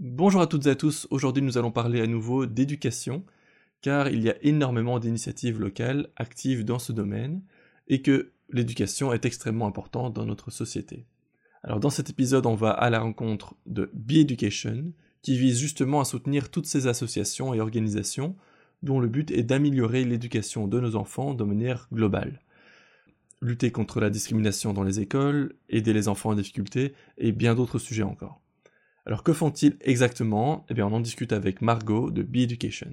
Bonjour à toutes et à tous, aujourd'hui nous allons parler à nouveau d'éducation, car il y a énormément d'initiatives locales actives dans ce domaine, et que l'éducation est extrêmement importante dans notre société. Alors dans cet épisode on va à la rencontre de Be Education, qui vise justement à soutenir toutes ces associations et organisations dont le but est d'améliorer l'éducation de nos enfants de manière globale. Lutter contre la discrimination dans les écoles, aider les enfants en difficulté, et bien d'autres sujets encore. Alors que font-ils exactement? Eh bien on en discute avec Margot de Be Education.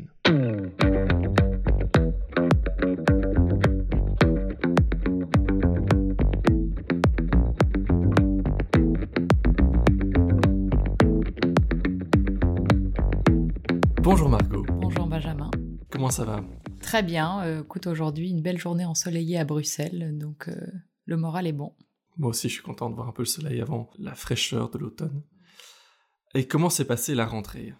Bonjour Margot. Bonjour Benjamin. Comment ça va? Très bien. Euh, écoute, aujourd'hui, une belle journée ensoleillée à Bruxelles, donc euh, le moral est bon. Moi aussi, je suis content de voir un peu le soleil avant la fraîcheur de l'automne. Et comment s'est passée la rentrée?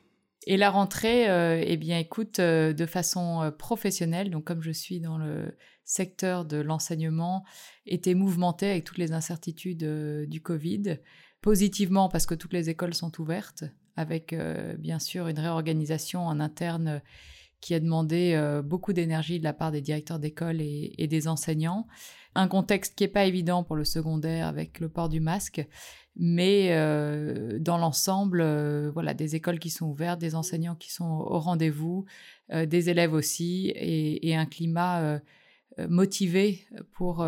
Et la rentrée, euh, eh bien, écoute, euh, de façon euh, professionnelle, donc comme je suis dans le secteur de l'enseignement, était mouvementée avec toutes les incertitudes du Covid. Positivement parce que toutes les écoles sont ouvertes, avec bien sûr une réorganisation en interne qui a demandé beaucoup d'énergie de la part des directeurs d'école et, et, des enseignants. Un contexte qui n'est pas évident pour le secondaire avec le port du masque, mais euh, dans l'ensemble, euh, voilà, des écoles qui sont ouvertes, des enseignants qui sont au rendez-vous, euh, des élèves aussi, et, un climat motivé pour,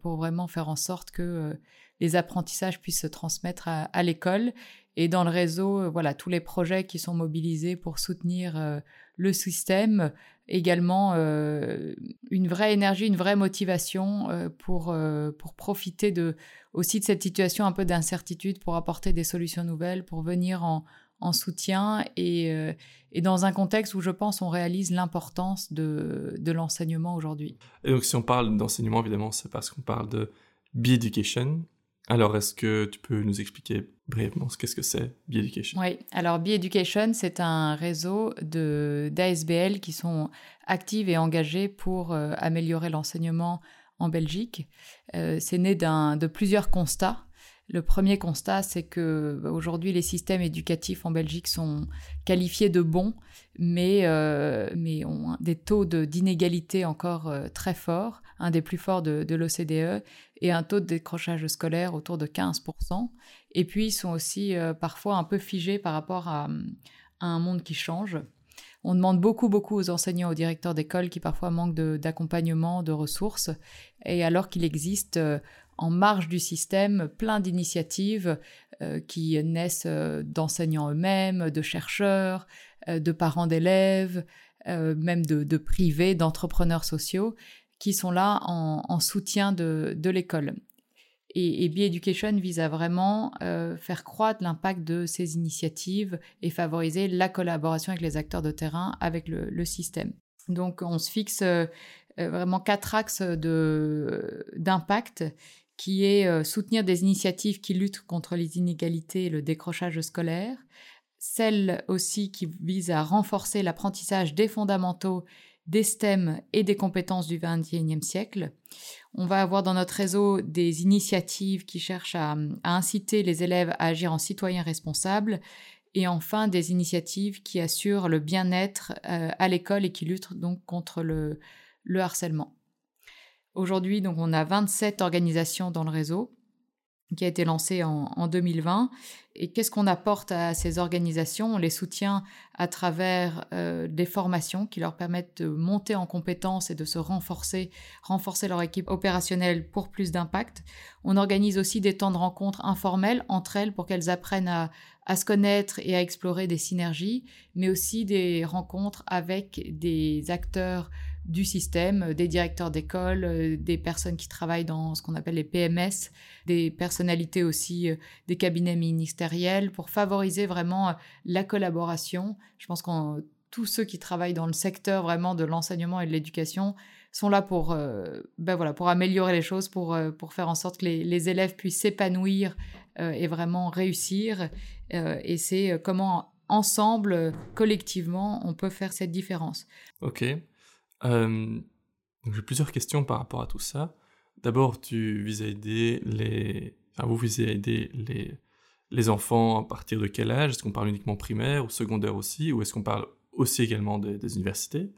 pour vraiment faire en sorte que les apprentissages puissent se transmettre à l'école. Et dans le réseau, voilà, tous les projets qui sont mobilisés pour soutenir le système, également une vraie énergie, une vraie motivation pour, pour profiter de aussi de cette situation un peu d'incertitude pour apporter des solutions nouvelles, pour venir en, en soutien et, euh, et, dans un contexte où je pense on réalise l'importance de, de l'enseignement aujourd'hui. Et donc si on parle d'enseignement, évidemment, c'est parce qu'on parle de Be-Education. Alors est-ce que tu peux nous expliquer brièvement ce qu'est-ce que c'est Be-Education Oui, alors Be-Education, c'est un réseau d'ASBL qui sont actives et engagées pour euh, améliorer l'enseignement en Belgique. Euh, c'est né de plusieurs constats. Le premier constat, c'est que bah, aujourd'hui les systèmes éducatifs en Belgique sont qualifiés de bons, mais, euh, ont des taux d'inégalité encore euh, très forts, un des plus forts de, l'OCDE, et un taux de décrochage scolaire autour de 15%. Et puis ils sont aussi parfois un peu figés par rapport à un monde qui change. On demande beaucoup, beaucoup aux enseignants, aux directeurs d'école qui parfois manquent d'accompagnement, de, ressources, et alors qu'il existe euh, en marge du système plein d'initiatives euh, qui naissent euh, d'enseignants eux-mêmes, de chercheurs, de parents d'élèves, même de, privés, d'entrepreneurs sociaux, qui sont là en, soutien de l'école. Et, et Education vise à vraiment euh, faire croître l'impact de ces initiatives et favoriser la collaboration avec les acteurs de terrain, avec le, système. Donc on se fixe euh, euh, vraiment quatre axes d'impact qui est soutenir des initiatives qui luttent contre les inégalités et le décrochage scolaire, celles aussi qui visent à renforcer l'apprentissage des fondamentaux des STEM et des compétences du XXIe siècle. On va avoir dans notre réseau des initiatives qui cherchent à, inciter les élèves à agir en citoyens responsables et enfin des initiatives qui assurent le bien-être euh, à l'école et qui luttent donc contre le, harcèlement. Aujourd'hui, donc on a 27 organisations dans le réseau qui a été lancé en, 2020. Et qu'est-ce qu'on apporte à ces organisations? On les soutient à travers euh, des formations qui leur permettent de monter en compétences et de se renforcer, renforcer leur équipe opérationnelle pour plus d'impact. On organise aussi des temps de rencontres informels entre elles pour qu'elles apprennent à, à se connaître et à explorer des synergies, mais aussi des rencontres avec des acteurs du système, euh, des directeurs d'école, euh, des personnes qui travaillent dans ce qu'on appelle les PMS, des personnalités aussi euh, des cabinets ministériels pour favoriser vraiment la collaboration. Je pense que tous ceux qui travaillent dans le secteur vraiment de l'enseignement et de l'éducation sont là pour, ben voilà, pour améliorer les choses, pour, pour faire en sorte que les, les élèves puissent s'épanouir et vraiment réussir. et c'est comment ensemble, collectivement, on peut faire cette différence. Ok. Euh, j'ai plusieurs questions par rapport à tout ça. D'abord, tu vises à aider les... Enfin, vous visez à aider les, les enfants à partir de quel âge? Est-ce qu'on parle uniquement primaire ou secondaire aussi? Ou est-ce qu'on parle aussi également des, universités?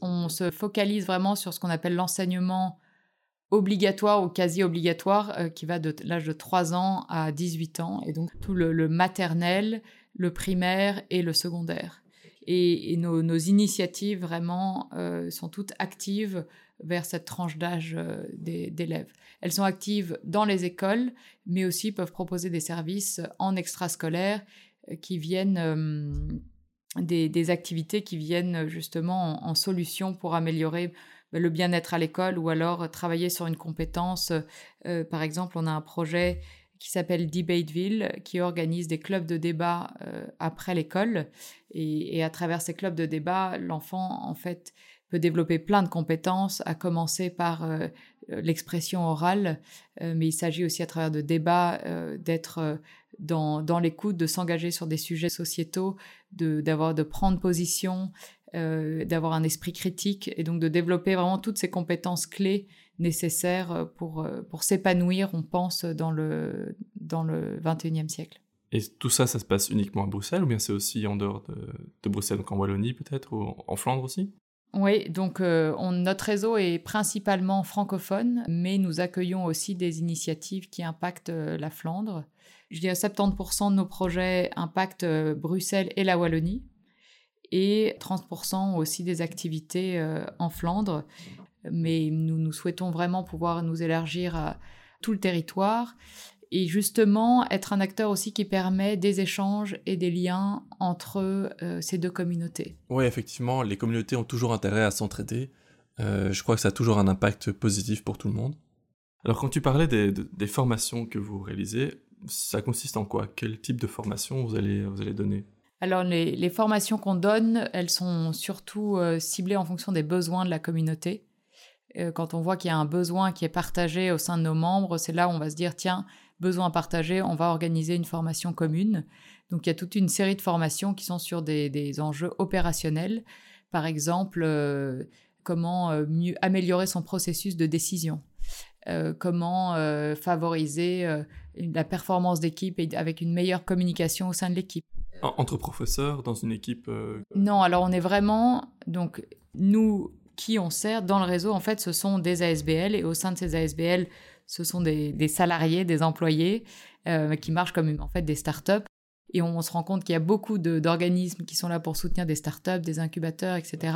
On se focalise vraiment sur ce qu'on appelle l'enseignement obligatoire ou quasi obligatoire euh, qui va de l'âge de 3 ans à 18 ans et donc tout le, maternel, le primaire et le secondaire. Et, nos, initiatives vraiment euh, sont toutes actives vers cette tranche d'âge euh, d'élèves. Elles sont actives dans les écoles, mais aussi peuvent proposer des services en extrascolaire qui viennent des, activités qui viennent justement en solution pour améliorer bah, le bien-être à l'école ou alors travailler sur une compétence. Euh, par exemple, on a un projet qui s'appelle Debateville, qui organise des clubs de débat euh, après l'école. Et, à travers ces clubs de débat, l'enfant, en fait, peut développer plein de compétences, à commencer par euh, l'expression orale, mais il s'agit aussi à travers de débats d'être dans, dans l'écoute, de s'engager sur des sujets sociétaux, de, d'avoir, de prendre position, euh, d'avoir un esprit critique et donc de développer vraiment toutes ces compétences clés nécessaires euh, pour, euh, pour s'épanouir, on pense, dans le, dans le 21e siècle. Et tout ça, ça se passe uniquement à Bruxelles ou bien c'est aussi en dehors de, Bruxelles, donc en Wallonie peut-être, ou en Flandre aussi? Oui, donc notre réseau est principalement francophone, mais nous accueillons aussi des initiatives qui impactent la Flandre. Je dirais 70% de nos projets impactent Bruxelles et la Wallonie, et 30% aussi des activités euh, en Flandre. Mais nous, nous souhaitons vraiment pouvoir nous élargir à tout le territoire et justement être un acteur aussi qui permet des échanges et des liens entre euh, ces deux communautés. Oui, effectivement, les communautés ont toujours intérêt à s'entraider. Euh, je crois que ça a toujours un impact positif pour tout le monde. Alors quand tu parlais des, des formations que vous réalisez, ça consiste en quoi? Quel type de formation vous allez, vous allez donner? Alors les, formations qu'on donne, elles sont surtout euh, ciblées en fonction des besoins de la communauté. Euh, quand on voit qu'il y a un besoin qui est partagé au sein de nos membres, c'est là où on va se dire, tiens, besoin partagé, on va organiser une formation commune. Donc il y a toute une série de formations qui sont sur des, enjeux opérationnels. Par exemple, euh, comment mieux améliorer son processus de décision. comment favoriser la performance d'équipe avec une meilleure communication au sein de l'équipe. Entre professeurs dans une équipe euh, Non, alors on est vraiment. Donc, nous qui on sert dans le réseau, en fait, ce sont des ASBL et au sein de ces ASBL, ce sont des, salariés, des employés euh, qui marchent comme en fait des startups. Et on, se rend compte qu'il y a beaucoup d'organismes qui sont là pour soutenir des startups, des incubateurs, etc.,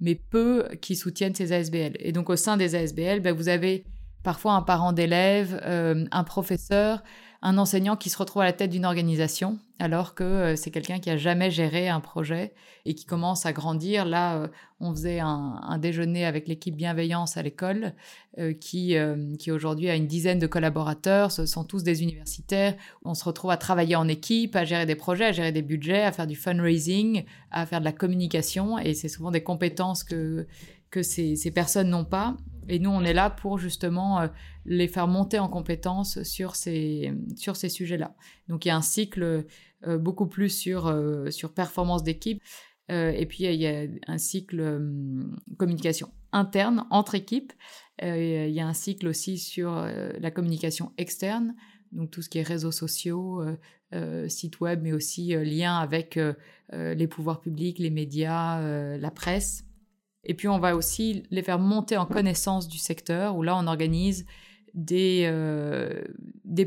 mais peu qui soutiennent ces ASBL. Et donc au sein des ASBL, ben, vous avez parfois un parent d'élève, euh, un professeur, un enseignant qui se retrouve à la tête d'une organisation alors que euh, c'est quelqu'un qui a jamais géré un projet et qui commence à grandir. Là, euh, on faisait un, déjeuner avec l'équipe bienveillance à l'école euh, qui, qui aujourd'hui a une dizaine de collaborateurs. Ce sont tous des universitaires. On se retrouve à travailler en équipe, à gérer des projets, à gérer des budgets, à faire du fundraising, à faire de la communication et c'est souvent des compétences que que ces personnes n'ont pas et nous, on est là pour justement euh, les faire monter en compétences sur ces, sur ces sujets-là. Donc il y a un cycle euh, beaucoup plus sur, euh, sur performance d'équipe. et puis il y a un cycle communication interne entre équipes. il y a un cycle aussi sur la communication externe, donc tout ce qui est réseaux sociaux, sites web, mais aussi lien avec les pouvoirs publics, les médias, la presse. Et puis on va aussi les faire monter en connaissance du secteur, où là on organise des, euh,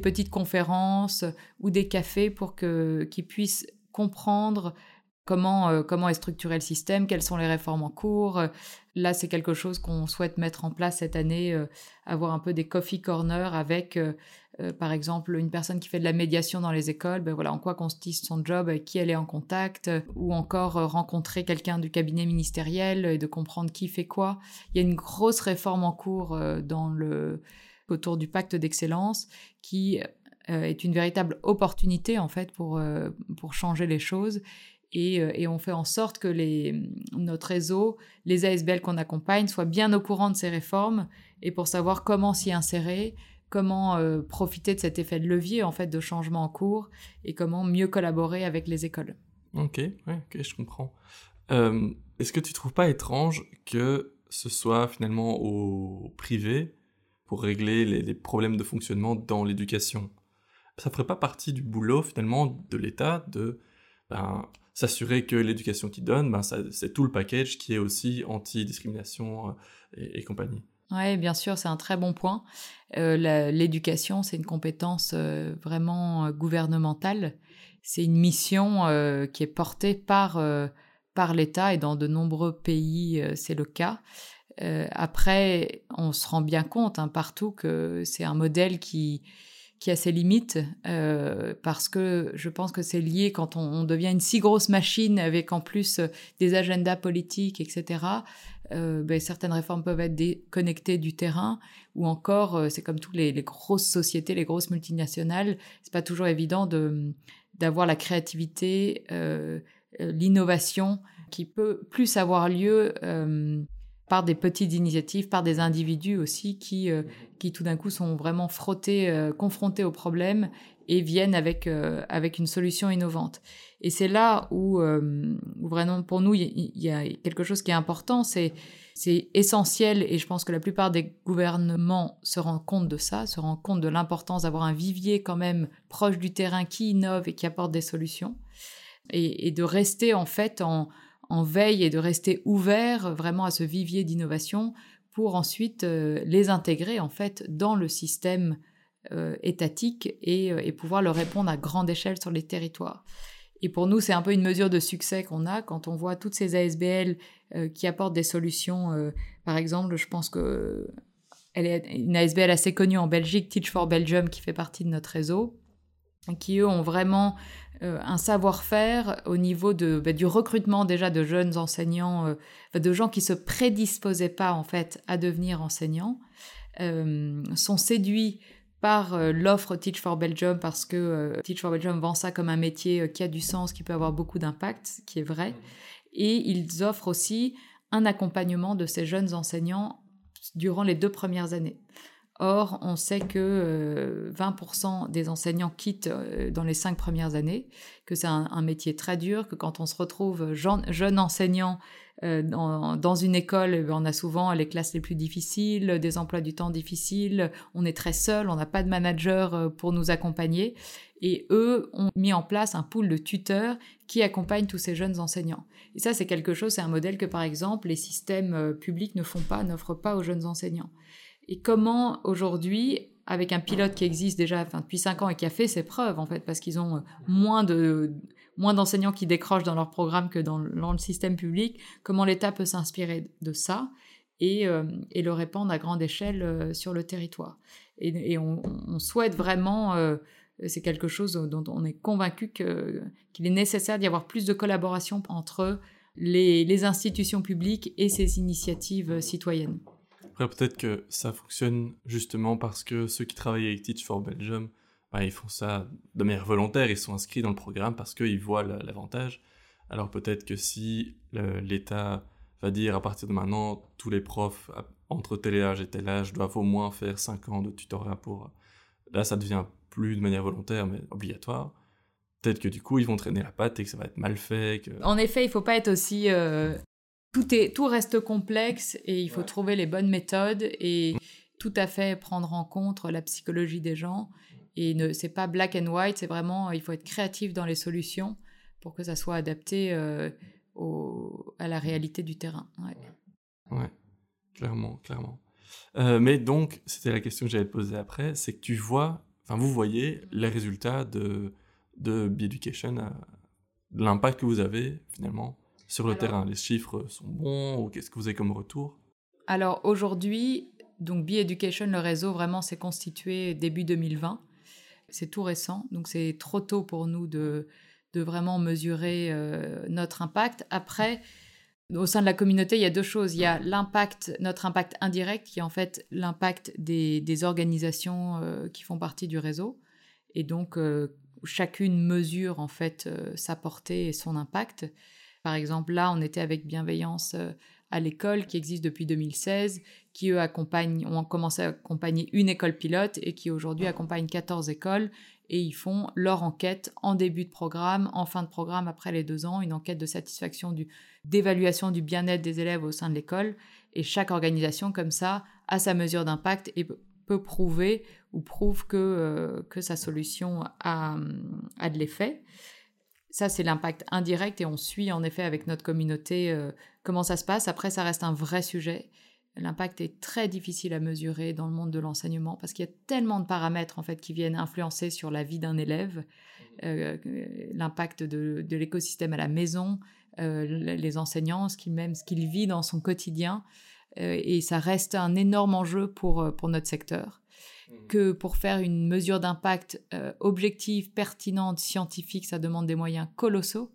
petites conférences ou des cafés pour qu'ils puissent comprendre comment, euh, comment est structuré le système, quelles sont les réformes en cours. Là, c'est quelque chose qu'on souhaite mettre en place cette année, euh, avoir un peu des coffee corners avec euh, par exemple, une personne qui fait de la médiation dans les écoles, ben voilà, en quoi consiste son job, avec qui elle est en contact, ou encore euh, rencontrer quelqu'un du cabinet ministériel et de comprendre qui fait quoi. Il y a une grosse réforme en cours euh, dans le, autour du pacte d'excellence qui est une véritable opportunité en fait pour, pour changer les choses. Et, et, on fait en sorte que les, notre réseau, les ASBL qu'on accompagne, soient bien au courant de ces réformes et pour savoir comment s'y insérer, comment euh, profiter de cet effet de levier en fait de changement en cours et comment mieux collaborer avec les écoles. Ok, ok, je comprends. Euh, est-ce que tu trouves pas étrange que ce soit finalement au privé pour régler les, problèmes de fonctionnement dans l'éducation? Ça ferait pas partie du boulot finalement de l'État de ben, s'assurer que l'éducation qu'il donne, ben, c'est tout le package qui est aussi anti-discrimination et, compagnie. Oui, bien sûr, c'est un très bon point. L'éducation, c'est une compétence vraiment gouvernementale. C'est une mission qui est portée par, par l'État et dans de nombreux pays, c'est le cas. Euh, après, on se rend bien compte hein, partout que c'est un modèle qui, qui a ses limites, euh, parce que je pense que c'est lié quand on, devient une si grosse machine avec en plus euh, des agendas politiques, etc. Ben, certaines réformes peuvent être déconnectées du terrain, ou encore, c'est comme toutes les, les, grosses sociétés, les grosses multinationales, c'est pas toujours évident de d'avoir la créativité, l'innovation qui peut plus avoir lieu par des petites initiatives, par des individus aussi qui, euh, qui tout d'un coup sont vraiment frottés, euh, confrontés aux problèmes et viennent avec, euh, avec une solution innovante. Et c'est là où, vraiment pour nous, il y, a quelque chose qui est important, c'est c'est essentiel et je pense que la plupart des gouvernements se rendent compte de ça, se rendent compte de l'importance d'avoir un vivier quand même proche du terrain qui innove et qui apporte des solutions et de rester en fait en, en veille et de rester ouvert vraiment à ce vivier d'innovation pour ensuite euh, les intégrer en fait dans le système euh, étatique euh, et, pouvoir leur répondre à grande échelle sur les territoires. Et pour nous, c'est un peu une mesure de succès qu'on a quand on voit toutes ces ASBL qui apportent des solutions. par exemple, je pense que elle est une ASBL assez connue en Belgique, Teach for Belgium, qui fait partie de notre réseau, qui eux ont vraiment un savoir-faire au niveau de, bah, du recrutement déjà de jeunes enseignants, euh, de gens qui se prédisposaient pas en fait à devenir enseignants, euh, sont séduits par l'offre Teach for Belgium parce que Teach for Belgium vend ça comme un métier qui a du sens, qui peut avoir beaucoup d'impact, ce qui est vrai. Et ils offrent aussi un accompagnement de ces jeunes enseignants durant les deux premières années. Or, on sait que 20% euh, des enseignants quittent euh, dans les cinq premières années, que c'est un, métier très dur, que quand on se retrouve jeune, enseignant euh, dans, une école, eh ben, on a souvent les classes les plus difficiles, des emplois du temps difficiles, on est très seul, on n'a pas de manager pour nous accompagner. Et eux ont mis en place un pool de tuteurs qui accompagnent tous ces jeunes enseignants. Et ça, c'est quelque chose, c'est un modèle que, par exemple, les systèmes publics ne font pas, n'offrent pas aux jeunes enseignants et comment aujourd'hui, avec un pilote qui existe déjà depuis 5 ans et qui a fait ses preuves en fait, parce qu'ils ont euh, moins de moins d'enseignants qui décrochent dans leur programme que dans, le système public, comment l'État peut s'inspirer de ça et, euh, le répandre à grande échelle euh, sur le territoire. Et, on, souhaite vraiment, c'est quelque chose dont on est convaincu qu'il est nécessaire d'y avoir plus de collaboration entre les institutions publiques et ces initiatives citoyennes. Après, peut-être que ça fonctionne justement parce que ceux qui travaillent avec Teach for Belgium, bah, ils font ça de manière volontaire, ils sont inscrits dans le programme parce qu'ils voient l'avantage. Alors peut-être que si l'État va dire à partir de maintenant, tous les profs entre tel âge et tel âge doivent au moins faire 5 ans de tutorat pour... Là, ça devient plus de manière volontaire, mais obligatoire. Peut-être que du coup, ils vont traîner la patte et que ça va être mal fait. Que... En effet, il faut pas être aussi euh, tout, est, tout reste complexe et il faut trouver les bonnes méthodes et tout à fait prendre en compte la psychologie des gens. Et ne, c'est pas black and white, c'est vraiment, il faut être créatif dans les solutions pour que ça soit adapté euh, au, à la réalité du terrain. Ouais, clairement, clairement. Euh, mais donc, c'était la question que j'allais te poser après, c'est que tu vois, enfin vous voyez les résultats de, de Be-Education, euh, l'impact que vous avez finalement sur le terrain Les chiffres sont bons ou qu'est-ce que vous avez comme retour? Alors aujourd'hui, donc Be-Education, le réseau vraiment s'est constitué début 2020. C'est tout récent, donc c'est trop tôt pour nous de, de vraiment mesurer euh, notre impact. Après, au sein de la communauté, il y a deux choses. Il y a l'impact, notre impact indirect, qui est en fait l'impact des, des, organisations euh, qui font partie du réseau. Et donc, euh, chacune mesure en fait sa portée et son impact. Par exemple, là, on était avec Bienveillance euh, à l'école qui existe depuis 2016, qui eux accompagnent, ont commencé à accompagner une école pilote et qui aujourd'hui accompagnent 14 écoles et ils font leur enquête en début de programme, en fin de programme après les deux ans, une enquête de satisfaction du, d'évaluation du bien-être des élèves au sein de l'école et chaque organisation comme ça a sa mesure d'impact et peut prouver ou prouve que, que sa solution a, a de l'effet. Ça, c'est l'impact indirect et on suit en effet avec notre communauté comment ça se passe. Après, ça reste un vrai sujet. L'impact est très difficile à mesurer dans le monde de l'enseignement parce qu'il y a tellement de paramètres en fait qui viennent influencer sur la vie d'un élève, euh, l'impact de, l'écosystème à la maison, euh, les enseignants, ce qu'il même ce qu'il vit dans son quotidien, euh, et ça reste un énorme enjeu pour pour notre secteur. Mmh. Que pour faire une mesure d'impact objective, pertinente, scientifique, ça demande des moyens colossaux.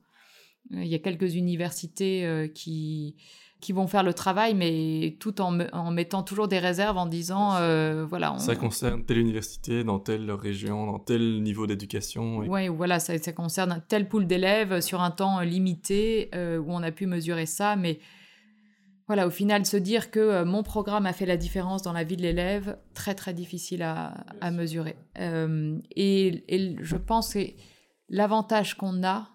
Il y a quelques universités qui qui vont faire le travail, mais tout en, en mettant toujours des réserves en disant, euh, voilà. Ça concerne telle université, dans telle région, dans tel niveau d'éducation. Oui, voilà, ça, ça, concerne tel pool d'élèves sur un temps limité euh, où on a pu mesurer ça, mais voilà, au final, se dire que euh, mon programme a fait la différence dans la vie de l'élève, très très difficile à, à mesurer. Et, et, je pense que l'avantage qu'on a,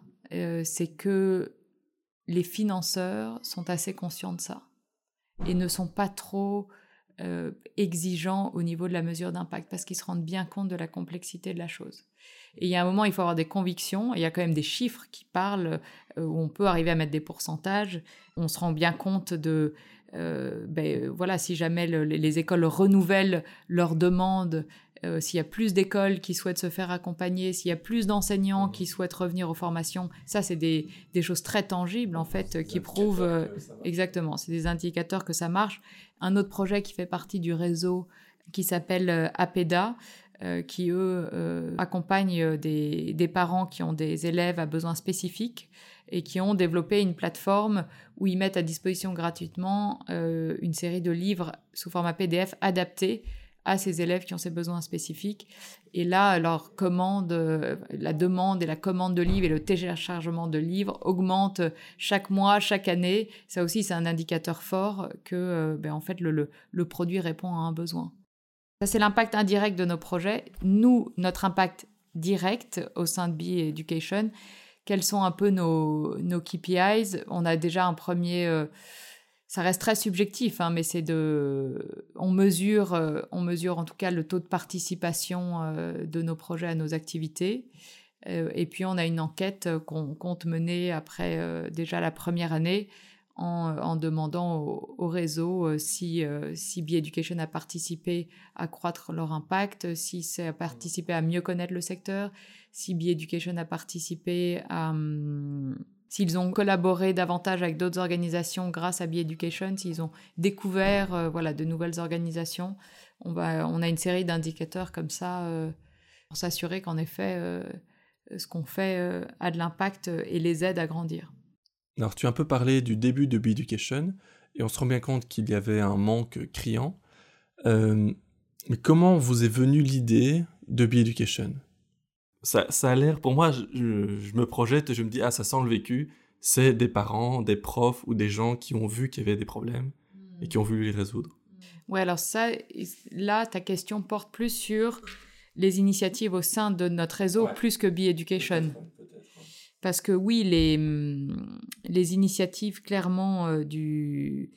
c'est que les financeurs sont assez conscients de ça et ne sont pas trop euh, exigeants au niveau de la mesure d'impact parce qu'ils se rendent bien compte de la complexité de la chose. Et il y a un moment, il faut avoir des convictions, il y a quand même des chiffres qui parlent, euh, où on peut arriver à mettre des pourcentages, on se rend bien compte de, euh, ben, voilà, si jamais les écoles renouvellent leurs demandes, euh, s'il y a plus d'écoles qui souhaitent se faire accompagner, s'il y a plus d'enseignants qui souhaitent revenir aux formations, ça c'est des, choses très tangibles en fait qui prouvent euh, exactement, c'est des indicateurs que ça marche. Un autre projet qui fait partie du réseau qui s'appelle euh, qui eux accompagnent des, des, parents qui ont des élèves à besoins spécifiques et qui ont développé une plateforme où ils mettent à disposition gratuitement une série de livres sous format PDF adaptés à ces élèves qui ont ces besoins spécifiques. Et là, leur commande, la demande et la commande de livres et le téléchargement de livres augmentent chaque mois, chaque année. Ça aussi, c'est un indicateur fort que, euh, ben, en fait, le, produit répond à un besoin. Ça, c'est l'impact indirect de nos projets. Nous, notre impact direct au sein de Be Education, quels sont un peu nos, nos KPIs On a déjà un premier... Euh, ça reste très subjectif, hein, mais c'est de, on mesure, euh, on mesure en tout cas le taux de participation euh, de nos projets à nos activités. Et puis on a une enquête qu'on compte mener après déjà la première année en, demandant au, réseau si, si Education a participé à croître leur impact, si ça a participé à mieux connaître le secteur, si Education a participé à... Hum, s'ils ont collaboré davantage avec d'autres organisations grâce à Be-Education, s'ils ont découvert euh, voilà, de nouvelles organisations. On, a une série d'indicateurs comme ça euh, pour s'assurer qu'en effet, euh, ce qu'on fait a de l'impact et les aide à grandir. Alors, tu as un peu parlé du début de Be-Education, et on se rend bien compte qu'il y avait un manque criant. mais comment vous est venue l'idée de Be-Education ça, ça a l'air, pour moi, je, me projette et je me dis, ah, ça sent le vécu. C'est des parents, des profs ou des gens qui ont vu qu'il y avait des problèmes et qui ont voulu les résoudre. Oui, alors ça, là, ta question porte plus sur les initiatives au sein de notre réseau, plus que Be Education. Parce que oui, les, hmm, les initiatives clairement euh, du,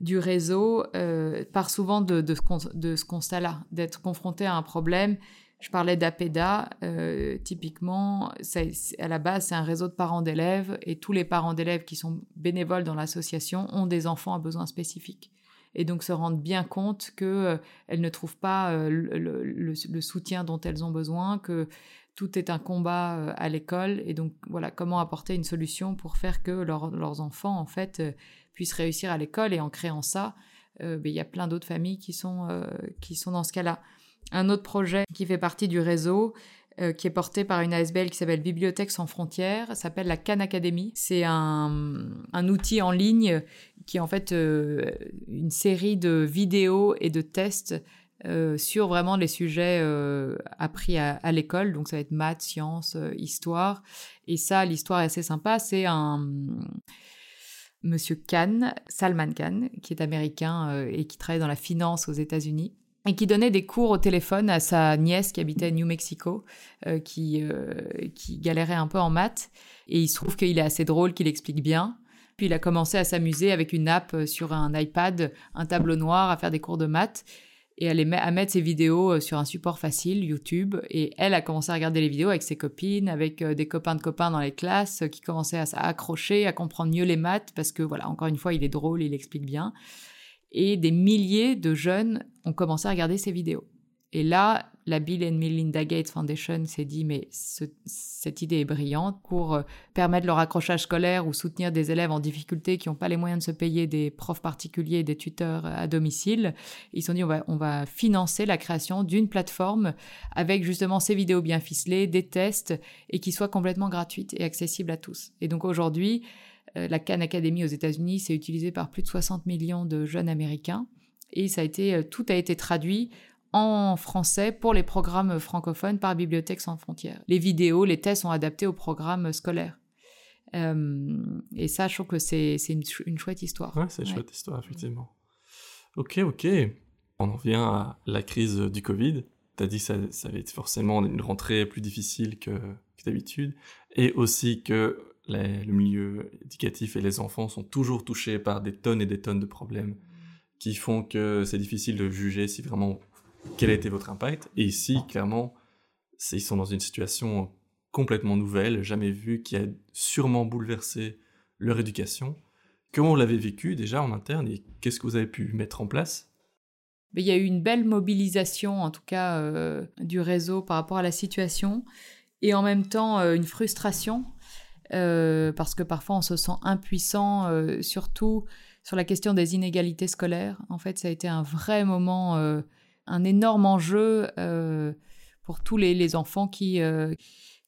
du réseau euh, partent souvent de, de, ce constat-là, d'être confronté à un problème je parlais d'APEDA, euh, typiquement, à la base, c'est un réseau de parents d'élèves et tous les parents d'élèves qui sont bénévoles dans l'association ont des enfants à besoins spécifiques. Et donc se rendent bien compte qu'elles euh, ne trouvent pas euh, le, soutien dont elles ont besoin, que tout est un combat à l'école. Et donc voilà, comment apporter une solution pour faire que leurs enfants, en fait, puissent réussir à l'école. Et en créant ça, ben, il y a plein d'autres familles qui sont, qui sont dans ce cas-là. Un autre projet qui fait partie du réseau, euh, qui est porté par une ASBL qui s'appelle Bibliothèque sans frontières, s'appelle la Khan Academy. C'est un, outil en ligne qui est en fait euh, une série de vidéos et de tests euh, sur vraiment les sujets appris à, l'école. Donc ça va être maths, sciences, histoire. Et ça, l'histoire est assez sympa. C'est un monsieur Khan, Salman Khan, qui est américain et qui travaille dans la finance aux États-Unis et qui donnait des cours au téléphone à sa nièce qui habitait à New Mexico, euh, qui, euh, qui galérait un peu en maths. Et il se trouve qu'il est assez drôle, qu'il explique bien. Puis il a commencé à s'amuser avec une app euh, sur un iPad, un tableau noir, à faire des cours de maths. Et à, à mettre ses vidéos sur un support facile, YouTube. Et elle a commencé à regarder les vidéos avec ses copines, avec des copains de copains dans les classes qui commençaient à s'accrocher, à comprendre mieux les maths parce que, voilà, encore une fois, il est drôle, il explique bien. Et des milliers de jeunes ont commencé à regarder ces vidéos. Et là, la Bill and Melinda Gates Foundation s'est dit, mais cette idée est brillante pour euh, permettre le raccrochage scolaire ou soutenir des élèves en difficulté qui n'ont pas les moyens de se payer des profs particuliers, des tuteurs à domicile. Ils se sont dit, on va, financer la création d'une plateforme avec justement ces vidéos bien ficelées, des tests et qui soit complètement gratuite et accessible à tous. Et donc aujourd'hui, euh, la Khan Academy aux États-Unis, c'est utilisé par plus de 60 millions de jeunes américains. Et ça a été, euh, tout a été traduit en français pour les programmes francophones par Bibliothèque sans frontières. Les vidéos, les tests sont adaptés aux programmes scolaires. Euh, et ça, je trouve que c'est une, chouette histoire. Ouais, c'est une chouette histoire, effectivement. Ok, ok. On en vient à la crise du Covid. Tu as dit que ça, ça va être forcément une rentrée plus difficile que, que d'habitude. Et aussi que le milieu éducatif et les enfants sont toujours touchés par des tonnes et des tonnes de problèmes qui font que c'est difficile de juger si vraiment quel a été votre impact. Et ici, clairement, ils sont dans une situation complètement nouvelle, jamais vue, qui a sûrement bouleversé leur éducation. Comment vous l'avez vécu déjà en interne et qu'est-ce que vous avez pu mettre en place? Il y a eu une belle mobilisation, en tout cas, euh, du réseau par rapport à la situation, et en même temps euh, une frustration euh, parce que parfois on se sent impuissant, surtout sur la question des inégalités scolaires. En fait, ça a été un vrai moment, un énorme enjeu pour tous les, enfants qui,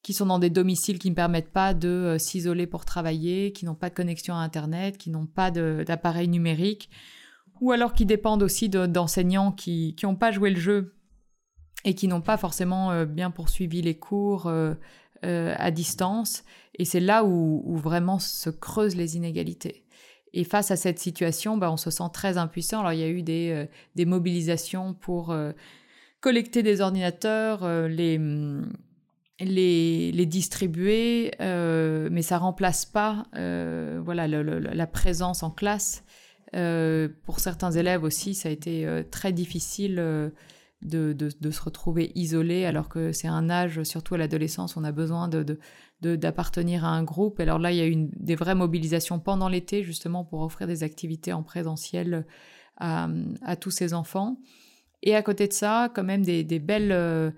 qui sont dans des domiciles qui ne permettent pas de s'isoler pour travailler, qui n'ont pas de connexion à Internet, qui n'ont pas d'appareil numérique, ou alors qui dépendent aussi d'enseignants qui n'ont pas joué le jeu et qui n'ont pas forcément bien poursuivi les cours euh, à distance. Et c'est là où, vraiment se creusent les inégalités. Et face à cette situation, bah, on se sent très impuissant. Alors il y a eu des, euh, mobilisations pour euh, collecter des ordinateurs, les, les, les, distribuer, mais ça remplace pas voilà, la présence en classe. pour certains élèves aussi, ça a été très difficile de, se retrouver isolé alors que c'est un âge, surtout à l'adolescence, on a besoin de, d'appartenir à un groupe. Alors là, il y a eu des vraies mobilisations pendant l'été, justement, pour offrir des activités en présentiel à, tous ces enfants. Et à côté de ça, quand même des, belles, euh,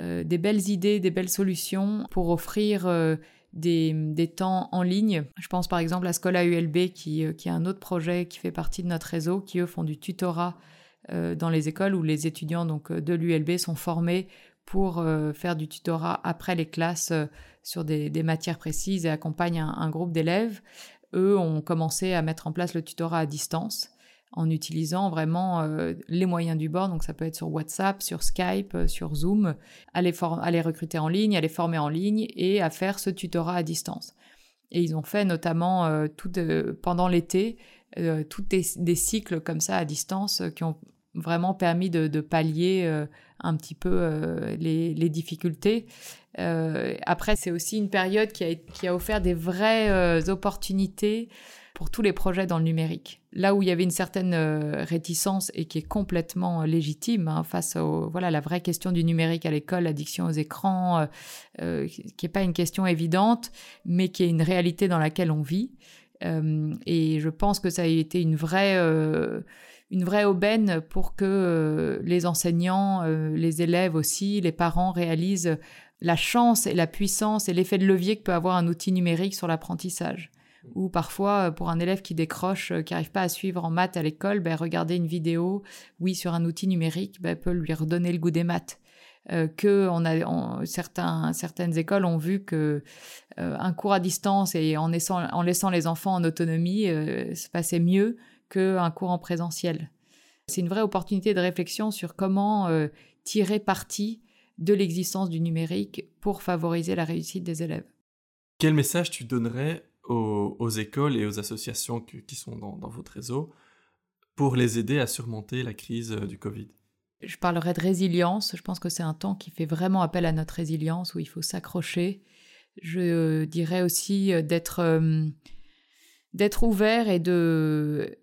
euh, des belles idées, des belles solutions pour offrir euh, des, temps en ligne. Je pense par exemple à Scola ULB, qui, qui est un autre projet qui fait partie de notre réseau, qui eux font du tutorat euh, dans les écoles où les étudiants donc, euh, de l'ULB sont formés pour euh, faire du tutorat après les classes sur des, matières précises et accompagnent un, groupe d'élèves. Eux ont commencé à mettre en place le tutorat à distance en utilisant vraiment les moyens du bord. Donc ça peut être sur WhatsApp, sur Skype, sur Zoom, à les, recruter en ligne, à les former en ligne et à faire ce tutorat à distance. Et ils ont fait notamment tout, pendant l'été tous des, des, cycles comme ça à distance qui ont vraiment permis de, pallier euh, un petit peu euh, les, difficultés. Euh, après, c'est aussi une période qui a, offert des vraies opportunités pour tous les projets dans le numérique. Là où il y avait une certaine réticence et qui est complètement légitime hein, face à voilà la vraie question du numérique à l'école, l'addiction aux écrans, qui n'est pas une question évidente, mais qui est une réalité dans laquelle on vit. et je pense que ça a été une vraie une vraie aubaine pour que euh, les enseignants, euh, les élèves aussi, les parents réalisent la chance et la puissance et l'effet de levier que peut avoir un outil numérique sur l'apprentissage. Ou parfois, euh, pour un élève qui décroche, qui n'arrive pas à suivre en maths à l'école, ben, regarder une vidéo, oui, sur un outil numérique, ben, peut lui redonner le goût des maths. que on a, certains, certaines écoles ont vu que un cours à distance et en laissant, en laissant les enfants en autonomie se passait mieux qu'un cours en présentiel. C'est une vraie opportunité de réflexion sur comment euh, tirer parti de l'existence du numérique pour favoriser la réussite des élèves. Quel message tu donnerais aux, écoles et aux associations qui sont dans, votre réseau pour les aider à surmonter la crise euh, du Covid? Je parlerai de résilience. Je pense que c'est un temps qui fait vraiment appel à notre résilience, où il faut s'accrocher. Je euh, dirais aussi d'être d'être ouvert et de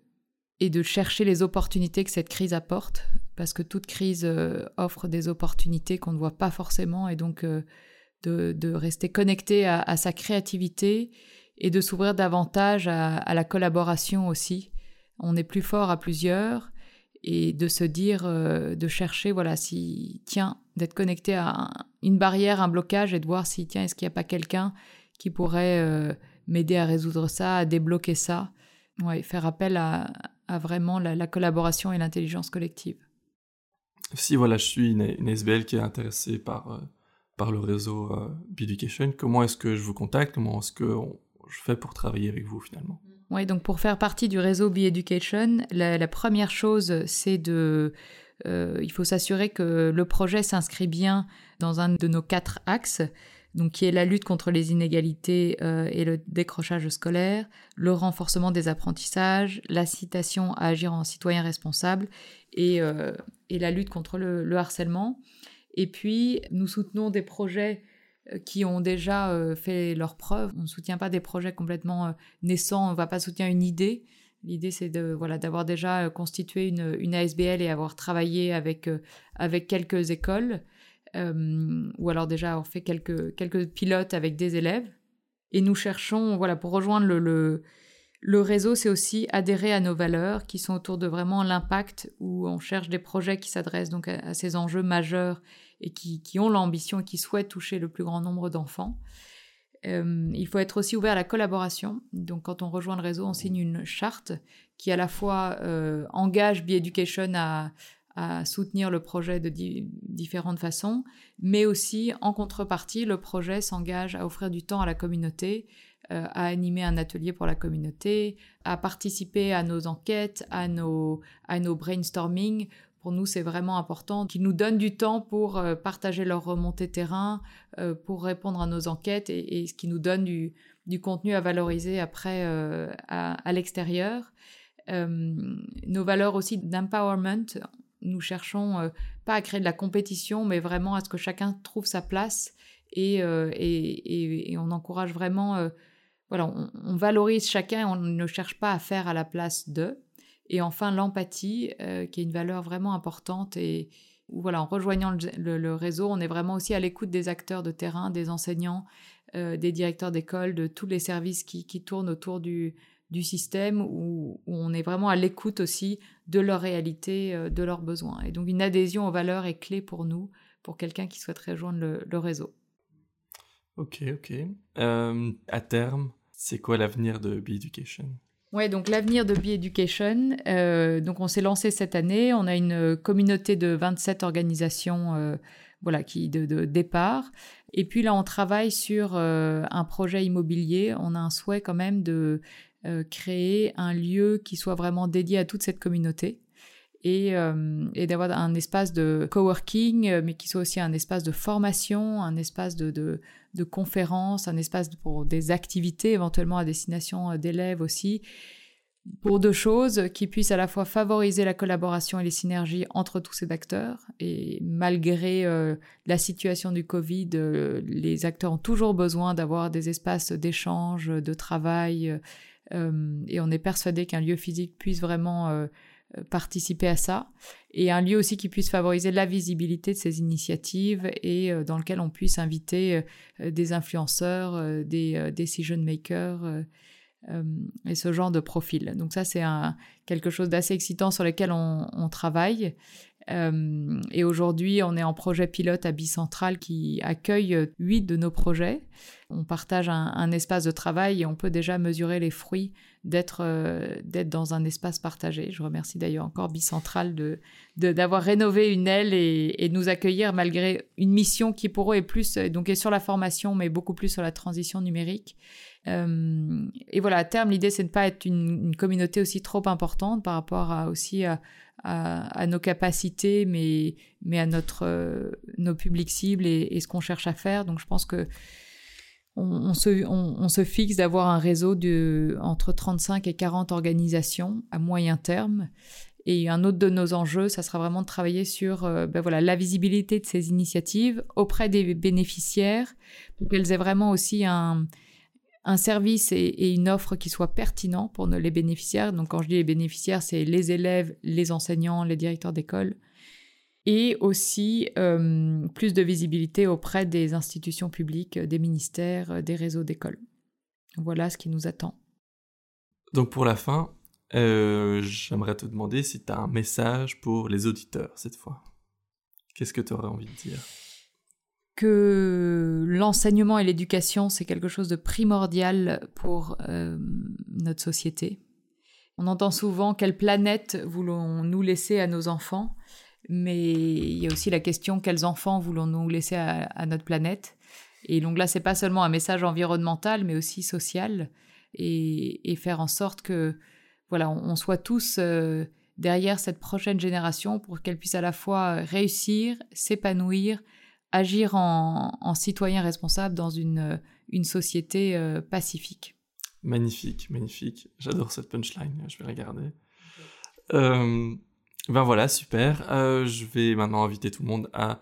et de chercher les opportunités que cette crise apporte. parce que toute crise offre des opportunités qu'on ne voit pas forcément, et donc de, rester connecté à, sa créativité et de s'ouvrir davantage à, la collaboration aussi. On est plus fort à plusieurs et de se dire, de chercher, voilà, si, tiens, d'être connecté à une barrière, un blocage et de voir si, tiens, est-ce qu'il n'y a pas quelqu'un qui pourrait m'aider à résoudre ça, à débloquer ça. Ouais, faire appel à, vraiment la, collaboration et l'intelligence collective. Si voilà, je suis une, SBL qui est intéressée par, euh, par le réseau euh, Beducation, comment est-ce que je vous contacte? Comment est-ce que je fais pour travailler avec vous finalement? Oui, donc pour faire partie du réseau Be-Education, la, première chose, c'est de... Euh, il faut s'assurer que le projet s'inscrit bien dans un de nos quatre axes donc qui est la lutte contre les inégalités euh, et le décrochage scolaire, le renforcement des apprentissages, la citation à agir en citoyen responsable et, euh, la lutte contre le, harcèlement. Et puis, nous soutenons des projets euh, qui ont déjà fait leurs preuves. On ne soutient pas des projets complètement naissants, on ne va pas soutenir une idée. L'idée, c'est de voilà d'avoir déjà constitué une, une, ASBL et avoir travaillé avec, avec quelques écoles euh, ou alors déjà avoir fait quelques, quelques pilotes avec des élèves. Et nous cherchons, voilà, pour rejoindre le, le, réseau, c'est aussi adhérer à nos valeurs qui sont autour de vraiment l'impact, où on cherche des projets qui s'adressent donc à, ces enjeux majeurs et qui, qui ont l'ambition et qui souhaitent toucher le plus grand nombre d'enfants. Euh, il faut être aussi ouvert à la collaboration. Donc, quand on rejoint le réseau, on signe une charte qui à la fois euh, engage Be-Education à, à soutenir le projet de différentes façons, mais aussi en contrepartie, le projet s'engage à offrir du temps à la communauté, euh, à animer un atelier pour la communauté, à participer à nos enquêtes, à nos, à nos brainstorming. Pour nous, c'est vraiment important qu'ils nous donnent du temps pour euh, partager leur remontée terrain, euh, pour répondre à nos enquêtes et, ce qui nous donne du, du, contenu à valoriser après à, à l'extérieur. nos valeurs aussi d'empowerment, nous cherchons euh, pas à créer de la compétition, mais vraiment à ce que chacun trouve sa place et, euh, et, et, on encourage vraiment, euh, voilà, on, valorise chacun et on ne cherche pas à faire à la place d'eux. Et enfin, l'empathie, qui est une valeur vraiment importante et voilà, en rejoignant le, réseau, on est vraiment aussi à l'écoute des acteurs de terrain, des enseignants, des directeurs d'école, de tous les services qui, qui tournent autour du, du système où, on est vraiment à l'écoute aussi de leur réalité, euh, de leurs besoins. Et donc une adhésion aux valeurs est clé pour nous, pour quelqu'un qui souhaiterait rejoindre le, réseau. Ok, ok. Euh, à terme, c'est quoi l'avenir de Be Education? Ouais, donc l'avenir de Be Education, euh, donc on s'est lancé cette année, on a une communauté de 27 organisations voilà, qui de, de, départ. Et puis là, on travaille sur un projet immobilier. On a un souhait quand même de euh, créer un lieu qui soit vraiment dédié à toute cette communauté et, euh, d'avoir un espace de coworking, euh, mais qui soit aussi un espace de formation, un espace de, de, conférence, un espace pour des activités éventuellement à destination d'élèves aussi, pour deux choses qui puissent à la fois favoriser la collaboration et les synergies entre tous ces acteurs. Et malgré la situation du Covid, les acteurs ont toujours besoin d'avoir des espaces d'échange, de travail et on est persuadé qu'un lieu physique puisse vraiment euh, euh, participer à ça et un lieu aussi qui puisse favoriser la visibilité de ces initiatives et dans lequel on puisse inviter des influenceurs, des decision makers et ce genre de profil. Donc ça c'est quelque chose d'assez excitant sur lequel on, travaille. Et aujourd'hui, on est en projet pilote à Bicentral qui accueille huit de nos projets on partage un, espace de travail et on peut déjà mesurer les fruits d'être euh, dans un espace partagé. Je remercie d'ailleurs encore Bicentral de d'avoir rénové une aile et, de nous accueillir malgré une mission qui pour eux est plus euh, donc est sur la formation mais beaucoup plus sur la transition numérique. Euh, et voilà, à terme, l'idée c'est de ne pas être une, communauté aussi trop importante par rapport à aussi à, nos capacités, mais, mais à notre, nos publics cibles et, ce qu'on cherche à faire. Donc je pense que on, se, fixe d'avoir un réseau de entre 35 et 40 organisations à moyen terme. Et un autre de nos enjeux, ça sera vraiment de travailler sur euh, ben voilà, la visibilité de ces initiatives auprès des bénéficiaires, pour qu'elles aient vraiment aussi un, service et, une offre qui soit pertinent pour les bénéficiaires. Donc quand je dis les bénéficiaires, c'est les élèves, les enseignants, les directeurs d'école. et aussi euh, plus de visibilité auprès des institutions publiques, des ministères, des réseaux d'écoles. Voilà ce qui nous attend. Donc pour la fin, euh, j'aimerais te demander si tu as un message pour les auditeurs cette fois. Qu'est-ce que tu aurais envie de dire? Que l'enseignement et l'éducation, c'est quelque chose de primordial pour euh, notre société. On entend souvent quelle planète voulons-nous laisser à nos enfants mais il y a aussi la question quels enfants voulons-nous laisser à, notre planète Et donc là, c'est pas seulement un message environnemental, mais aussi social, et, faire en sorte que voilà, on, soit tous euh, derrière cette prochaine génération pour qu'elle puisse à la fois réussir, s'épanouir, agir en, citoyen responsable dans une, une société euh, pacifique. Magnifique, magnifique. J'adore cette punchline, je vais regarder. Euh, ben voilà, super. Euh, je vais maintenant inviter tout le monde à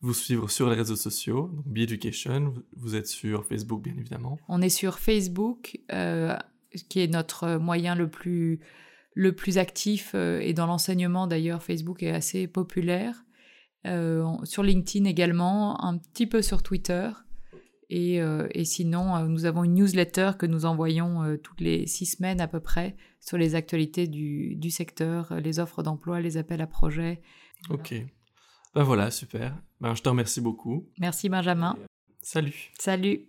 vous suivre sur les réseaux sociaux, donc Be Education. Vous êtes sur Facebook, bien évidemment. On est sur Facebook, euh, qui est notre moyen le plus, le plus actif. Euh, et dans l'enseignement, d'ailleurs, Facebook est assez populaire. Sur LinkedIn également, un petit peu sur Twitter. Et, et sinon, nous avons une newsletter que nous envoyons toutes les six semaines à peu près sur les actualités du, du secteur, euh, les offres d'emploi, les appels à projets. Ok. Ben voilà, super. Ben, je te remercie beaucoup. Merci Benjamin. Salut. Salut.